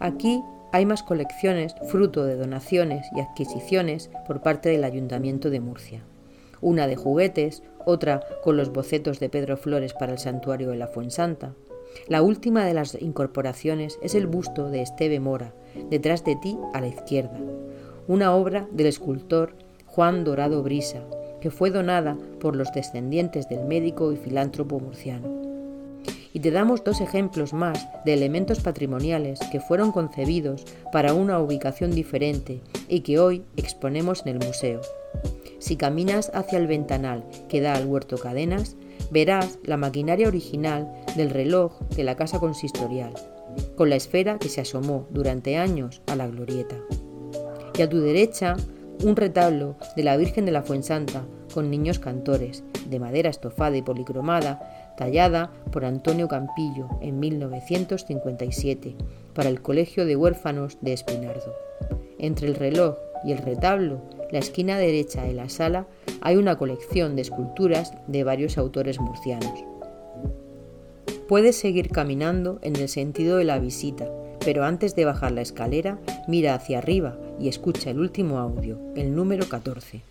Aquí hay más colecciones fruto de donaciones y adquisiciones por parte del Ayuntamiento de Murcia. Una de juguetes, otra con los bocetos de Pedro Flores para el santuario de la Fuensanta. La última de las incorporaciones es el busto de Esteve Mora, detrás de ti a la izquierda, una obra del escultor Juan Dorado Brisa, que fue donada por los descendientes del médico y filántropo murciano. Y te damos dos ejemplos más de elementos patrimoniales que fueron concebidos para una ubicación diferente y que hoy exponemos en el museo. Si caminas hacia el ventanal que da al huerto Cadenas, verás la maquinaria original del reloj de la casa consistorial, con la esfera que se asomó durante años a la glorieta. Y a tu derecha, un retablo de la Virgen de la Fuensanta con niños cantores, de madera estofada y policromada, tallada por Antonio Campillo en 1957 para el Colegio de Huérfanos de Espinardo. Entre el reloj y el retablo, la esquina derecha de la sala, hay una colección de esculturas de varios autores murcianos. Puedes seguir caminando en el sentido de la visita, pero antes de bajar la escalera, mira hacia arriba y escucha el último audio, el número 14.